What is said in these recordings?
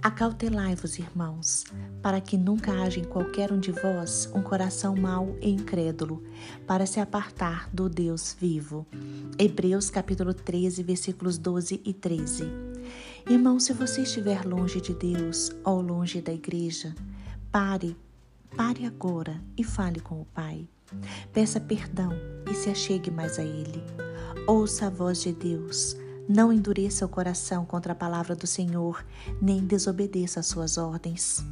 Acautelai-vos, irmãos, para que nunca haja em qualquer um de vós um coração mau e incrédulo, para se apartar do Deus vivo. Hebreus capítulo 13, versículos 12 e 13. Irmão, se você estiver longe de Deus ou longe da igreja, pare, pare agora e fale com o Pai. Peça perdão e se achegue mais a Ele. Ouça a voz de Deus não endureça o coração contra a palavra do Senhor, nem desobedeça às suas ordens.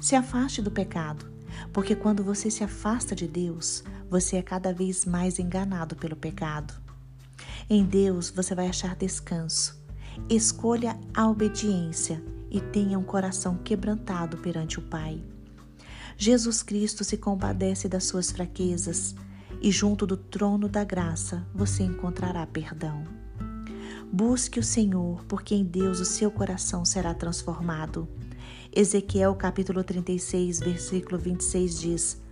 Se afaste do pecado, porque quando você se afasta de Deus, você é cada vez mais enganado pelo pecado. Em Deus você vai achar descanso. Escolha a obediência e tenha um coração quebrantado perante o Pai. Jesus Cristo se compadece das suas fraquezas e junto do trono da graça você encontrará perdão. Busque o Senhor, porque em Deus o seu coração será transformado. Ezequiel capítulo 36, versículo 26 diz: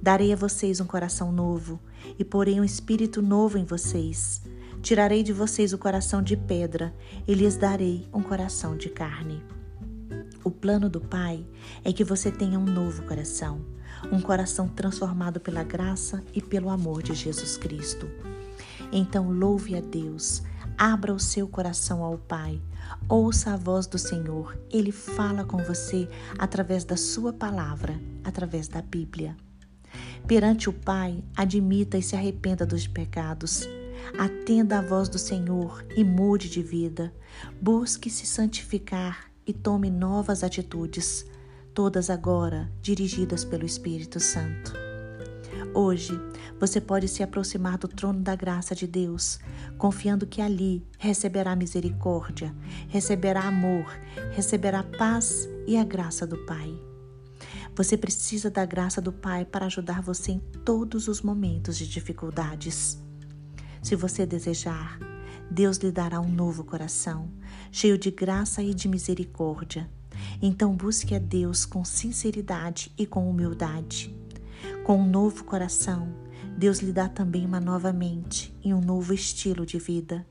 Darei a vocês um coração novo e porei um espírito novo em vocês. Tirarei de vocês o coração de pedra e lhes darei um coração de carne. O plano do Pai é que você tenha um novo coração, um coração transformado pela graça e pelo amor de Jesus Cristo. Então louve a Deus, Abra o seu coração ao Pai. Ouça a voz do Senhor. Ele fala com você através da sua palavra, através da Bíblia. Perante o Pai, admita e se arrependa dos pecados. Atenda à voz do Senhor e mude de vida. Busque se santificar e tome novas atitudes, todas agora dirigidas pelo Espírito Santo. Hoje, você pode se aproximar do trono da graça de Deus, confiando que ali receberá misericórdia, receberá amor, receberá paz e a graça do Pai. Você precisa da graça do Pai para ajudar você em todos os momentos de dificuldades. Se você desejar, Deus lhe dará um novo coração, cheio de graça e de misericórdia. Então busque a Deus com sinceridade e com humildade. Com um novo coração, Deus lhe dá também uma nova mente e um novo estilo de vida.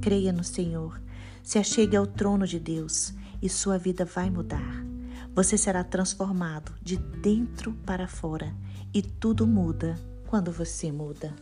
Creia no Senhor, se achegue ao trono de Deus e sua vida vai mudar. Você será transformado de dentro para fora e tudo muda quando você muda.